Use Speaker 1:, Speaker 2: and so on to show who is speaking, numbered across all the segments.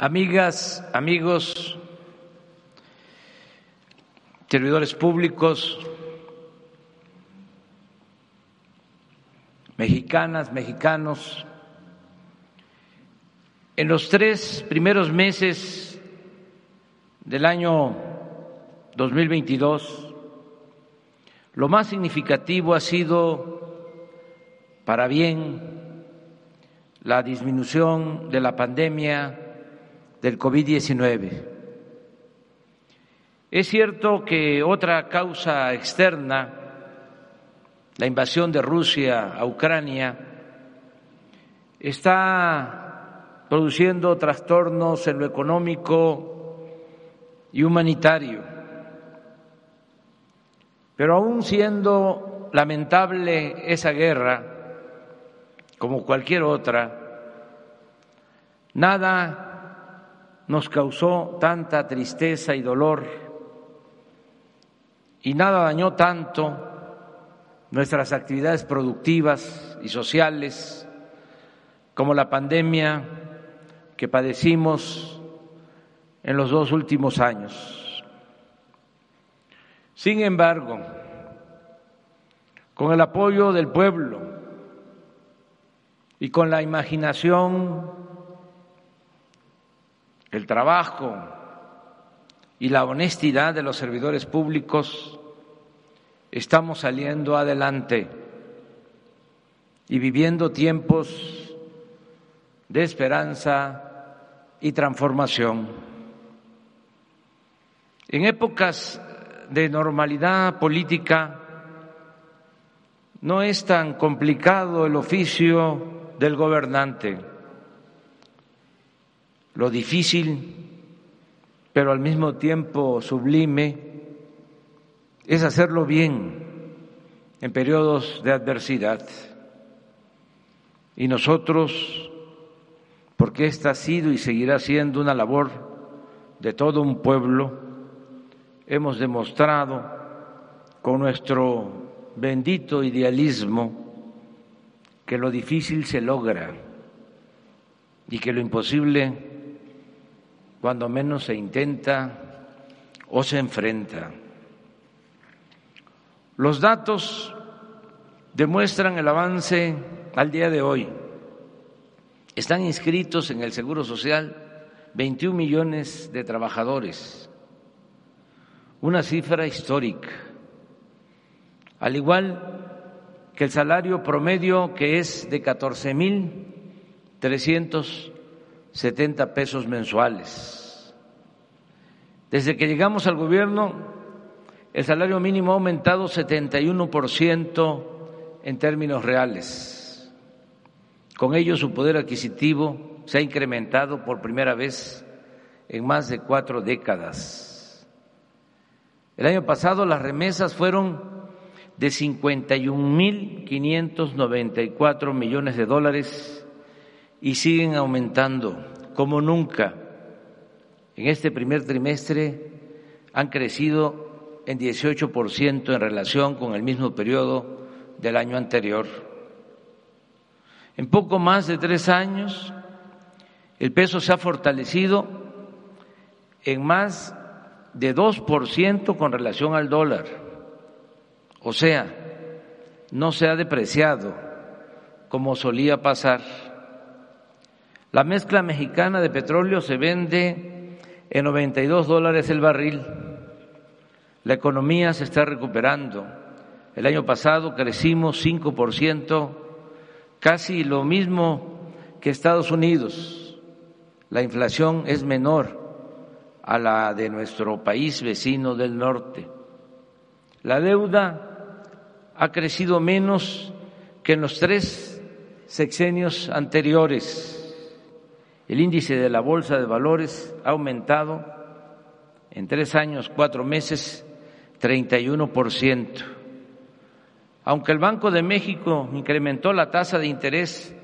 Speaker 1: amigas, amigos, servidores públicos, mexicanas, mexicanos, en los tres primeros meses del año 2022, lo más significativo ha sido, para bien, la disminución de la pandemia del COVID-19. Es cierto que otra causa externa, la invasión de Rusia a Ucrania, está produciendo trastornos en lo económico y humanitario. Pero aún siendo lamentable esa guerra, como cualquier otra, nada nos causó tanta tristeza y dolor y nada dañó tanto nuestras actividades productivas y sociales como la pandemia que padecimos en los dos últimos años. Sin embargo, con el apoyo del pueblo y con la imaginación el trabajo y la honestidad de los servidores públicos, estamos saliendo adelante y viviendo tiempos de esperanza y transformación. En épocas de normalidad política no es tan complicado el oficio del gobernante lo difícil, pero al mismo tiempo sublime, es hacerlo bien en periodos de adversidad. Y nosotros, porque esta ha sido y seguirá siendo una labor de todo un pueblo, hemos demostrado con nuestro bendito idealismo que lo difícil se logra y que lo imposible cuando menos se intenta o se enfrenta. Los datos demuestran el avance al día de hoy. Están inscritos en el Seguro Social 21 millones de trabajadores, una cifra histórica, al igual que el salario promedio que es de 14 mil 70 pesos mensuales. Desde que llegamos al gobierno, el salario mínimo ha aumentado 71% en términos reales. Con ello, su poder adquisitivo se ha incrementado por primera vez en más de cuatro décadas. El año pasado las remesas fueron de 51.594 millones de dólares y siguen aumentando como nunca. En este primer trimestre han crecido en 18% en relación con el mismo periodo del año anterior. En poco más de tres años, el peso se ha fortalecido en más de 2% con relación al dólar. O sea, no se ha depreciado como solía pasar la mezcla mexicana de petróleo se vende en 92 dólares el barril. La economía se está recuperando. El año pasado crecimos 5%, casi lo mismo que Estados Unidos. La inflación es menor a la de nuestro país vecino del norte. La deuda ha crecido menos que en los tres sexenios anteriores el índice de la Bolsa de Valores ha aumentado en tres años, cuatro meses, 31%. Aunque el Banco de México incrementó la tasa de interés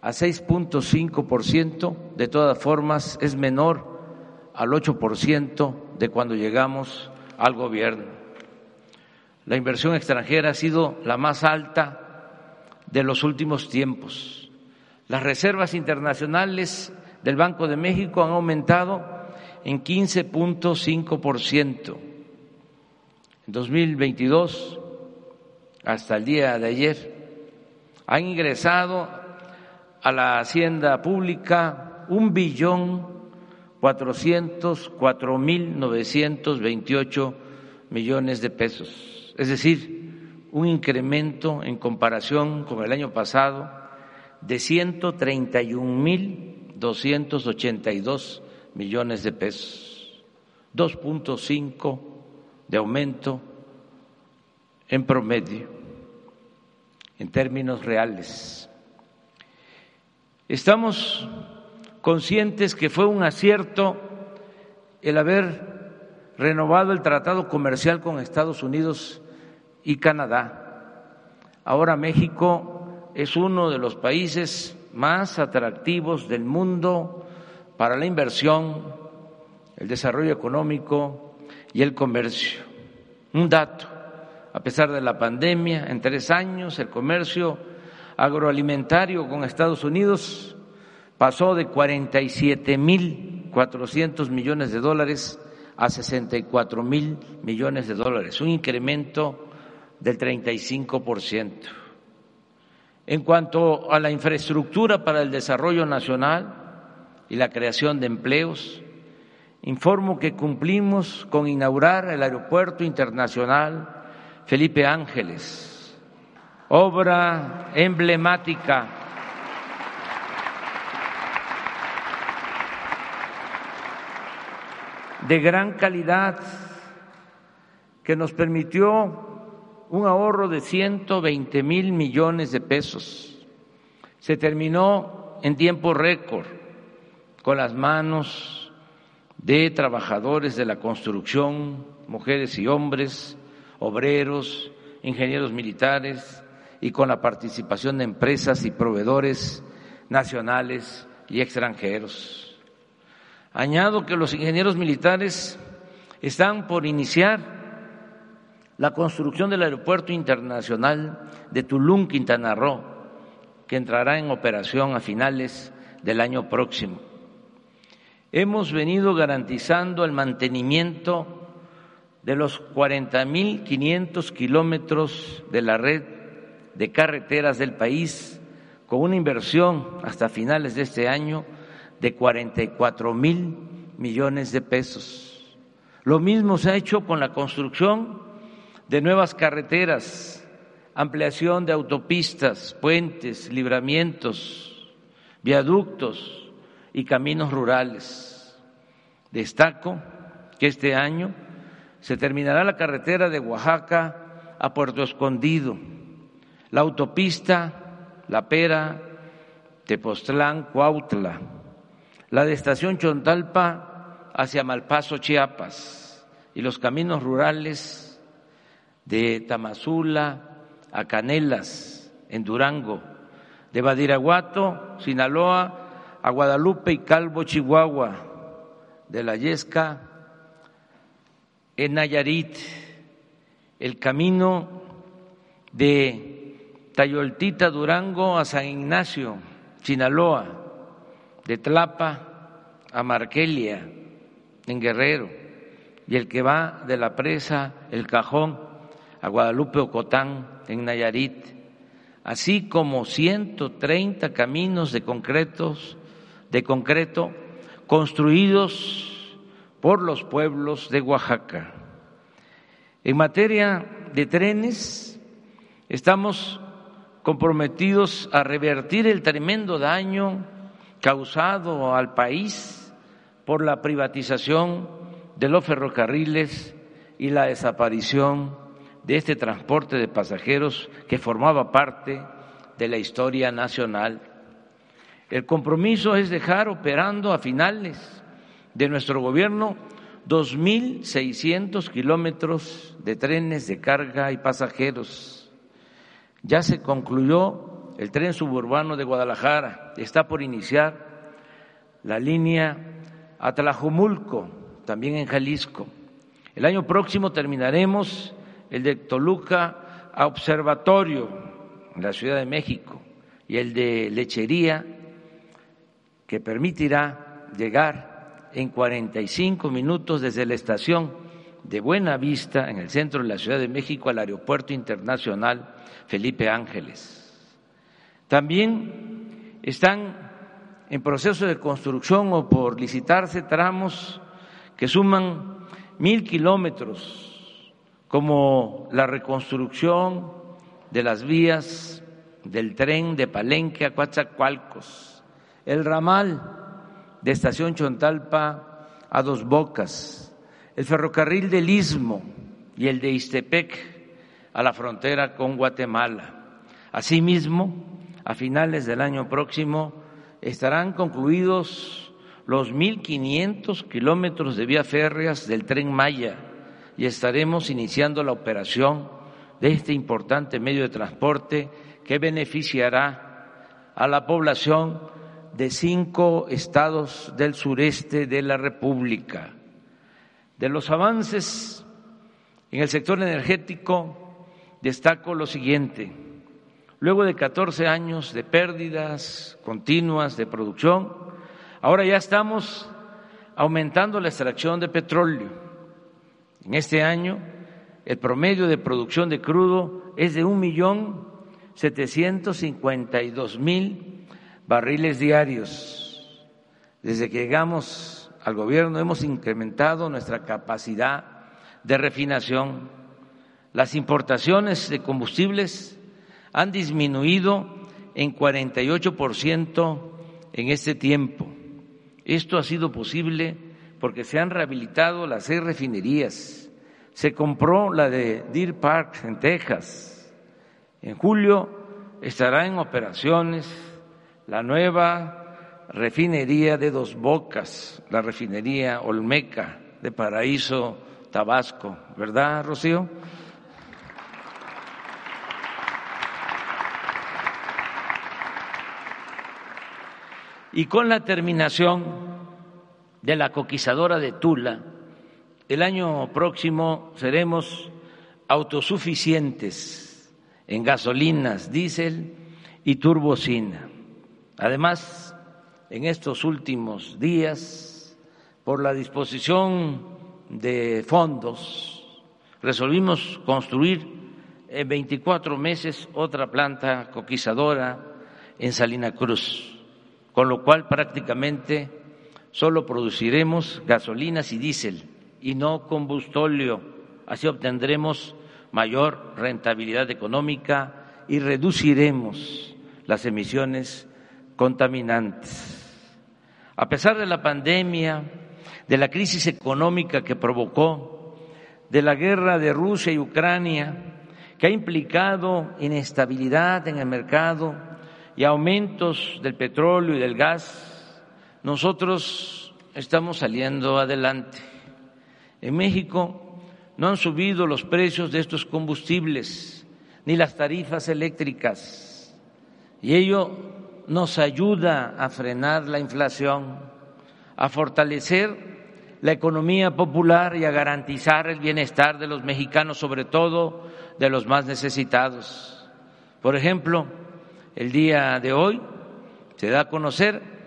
Speaker 1: a 6.5%, de todas formas es menor al 8% de cuando llegamos al gobierno. La inversión extranjera ha sido la más alta de los últimos tiempos. Las reservas internacionales del Banco de México han aumentado en 15.5%. En 2022, hasta el día de ayer, han ingresado a la hacienda pública un billón cuatrocientos cuatro mil novecientos veintiocho millones de pesos, es decir, un incremento en comparación con el año pasado de ciento treinta y un mil doscientos ochenta y dos millones de pesos, dos punto cinco de aumento en promedio, en términos reales. Estamos conscientes que fue un acierto el haber renovado el tratado comercial con Estados Unidos y Canadá. Ahora México es uno de los países más atractivos del mundo para la inversión, el desarrollo económico y el comercio. Un dato, a pesar de la pandemia, en tres años el comercio agroalimentario con Estados Unidos pasó de 47 mil 400 millones de dólares a 64 mil millones de dólares, un incremento del 35 por ciento. En cuanto a la infraestructura para el desarrollo nacional y la creación de empleos, informo que cumplimos con inaugurar el Aeropuerto Internacional Felipe Ángeles, obra emblemática. De gran calidad que nos permitió un ahorro de 120 mil millones de pesos. Se terminó en tiempo récord con las manos de trabajadores de la construcción, mujeres y hombres, obreros, ingenieros militares y con la participación de empresas y proveedores nacionales y extranjeros. Añado que los ingenieros militares están por iniciar la construcción del Aeropuerto Internacional de Tulum, Quintana Roo, que entrará en operación a finales del año próximo. Hemos venido garantizando el mantenimiento de los 40.500 kilómetros de la red de carreteras del país, con una inversión hasta finales de este año de 44 mil millones de pesos. Lo mismo se ha hecho con la construcción de nuevas carreteras, ampliación de autopistas, puentes, libramientos, viaductos y caminos rurales. Destaco que este año se terminará la carretera de Oaxaca a Puerto Escondido, la autopista La Pera, Tepoztlán, Cuautla, la de Estación Chontalpa hacia Malpaso, Chiapas, y los caminos rurales de Tamazula a Canelas, en Durango, de Badiraguato, Sinaloa, a Guadalupe y Calvo, Chihuahua, de la Yesca, en Nayarit, el camino de Tayoltita, Durango, a San Ignacio, Sinaloa, de Tlapa a Marquelia, en Guerrero, y el que va de la presa El Cajón a Guadalupe Ocotán, en Nayarit, así como 130 caminos de concretos de concreto construidos por los pueblos de Oaxaca. En materia de trenes, estamos comprometidos a revertir el tremendo daño causado al país por la privatización de los ferrocarriles y la desaparición de este transporte de pasajeros que formaba parte de la historia nacional. El compromiso es dejar operando a finales de nuestro gobierno 2.600 kilómetros de trenes de carga y pasajeros. Ya se concluyó el tren suburbano de Guadalajara, está por iniciar la línea a Tlajumulco, también en Jalisco. El año próximo terminaremos el de Toluca a Observatorio, en la Ciudad de México, y el de Lechería, que permitirá llegar en 45 minutos desde la estación de Buena Vista, en el centro de la Ciudad de México, al Aeropuerto Internacional Felipe Ángeles. También están en proceso de construcción o por licitarse tramos que suman mil kilómetros, como la reconstrucción de las vías del tren de Palenque a Coatzacoalcos, el ramal de Estación Chontalpa a Dos Bocas, el ferrocarril del Istmo y el de Istepec a la frontera con Guatemala. Asimismo, a finales del año próximo estarán concluidos los 1.500 kilómetros de vía férreas del tren Maya y estaremos iniciando la operación de este importante medio de transporte que beneficiará a la población de cinco estados del sureste de la República. De los avances en el sector energético, destaco lo siguiente. Luego de 14 años de pérdidas continuas de producción, ahora ya estamos aumentando la extracción de petróleo. En este año, el promedio de producción de crudo es de un millón setecientos cincuenta y dos mil barriles diarios. Desde que llegamos al gobierno hemos incrementado nuestra capacidad de refinación. Las importaciones de combustibles han disminuido en 48% en este tiempo. Esto ha sido posible porque se han rehabilitado las seis refinerías. Se compró la de Deer Park en Texas. En julio estará en operaciones la nueva refinería de Dos Bocas, la refinería Olmeca de Paraíso, Tabasco. ¿Verdad, Rocío? Y con la terminación de la coquizadora de Tula, el año próximo seremos autosuficientes en gasolinas, diésel y turbocina. Además, en estos últimos días, por la disposición de fondos, resolvimos construir en 24 meses otra planta coquizadora en Salina Cruz con lo cual prácticamente solo produciremos gasolinas y diésel y no combustóleo. Así obtendremos mayor rentabilidad económica y reduciremos las emisiones contaminantes. A pesar de la pandemia, de la crisis económica que provocó, de la guerra de Rusia y Ucrania, que ha implicado inestabilidad en el mercado, y aumentos del petróleo y del gas, nosotros estamos saliendo adelante. En México no han subido los precios de estos combustibles ni las tarifas eléctricas y ello nos ayuda a frenar la inflación, a fortalecer la economía popular y a garantizar el bienestar de los mexicanos, sobre todo de los más necesitados. Por ejemplo, el día de hoy se da a conocer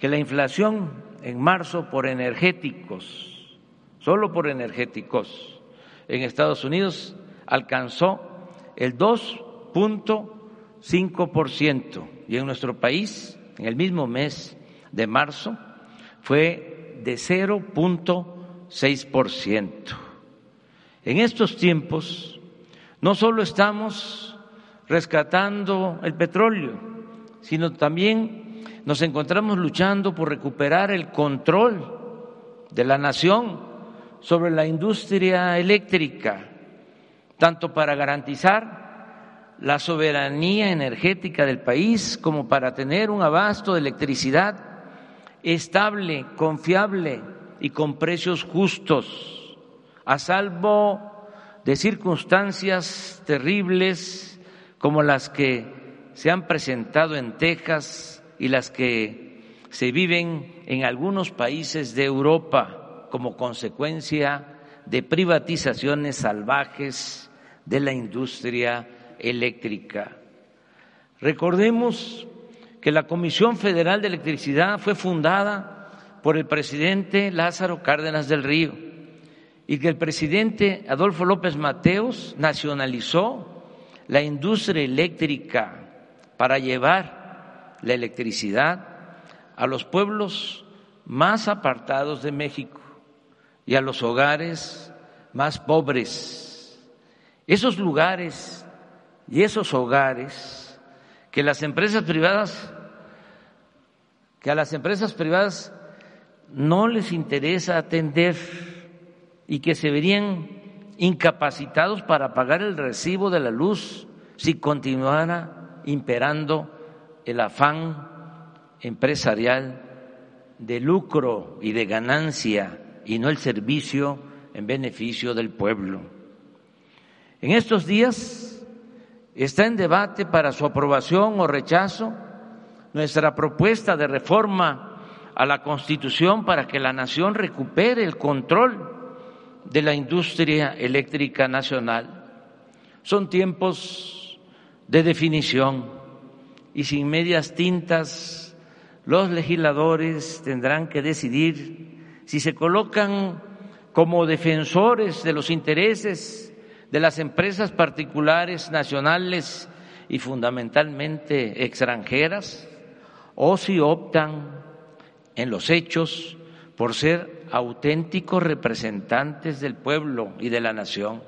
Speaker 1: que la inflación en marzo por energéticos, solo por energéticos, en Estados Unidos alcanzó el 2.5% y en nuestro país, en el mismo mes de marzo, fue de 0.6%. En estos tiempos, no solo estamos rescatando el petróleo, sino también nos encontramos luchando por recuperar el control de la nación sobre la industria eléctrica, tanto para garantizar la soberanía energética del país como para tener un abasto de electricidad estable, confiable y con precios justos, a salvo de circunstancias terribles como las que se han presentado en Texas y las que se viven en algunos países de Europa como consecuencia de privatizaciones salvajes de la industria eléctrica. Recordemos que la Comisión Federal de Electricidad fue fundada por el presidente Lázaro Cárdenas del Río y que el presidente Adolfo López Mateos nacionalizó la industria eléctrica para llevar la electricidad a los pueblos más apartados de México y a los hogares más pobres. Esos lugares y esos hogares que las empresas privadas que a las empresas privadas no les interesa atender y que se verían incapacitados para pagar el recibo de la luz si continuara imperando el afán empresarial de lucro y de ganancia y no el servicio en beneficio del pueblo. En estos días está en debate para su aprobación o rechazo nuestra propuesta de reforma a la Constitución para que la nación recupere el control de la industria eléctrica nacional. Son tiempos de definición y sin medias tintas los legisladores tendrán que decidir si se colocan como defensores de los intereses de las empresas particulares nacionales y fundamentalmente extranjeras o si optan en los hechos por ser auténticos representantes del pueblo y de la nación.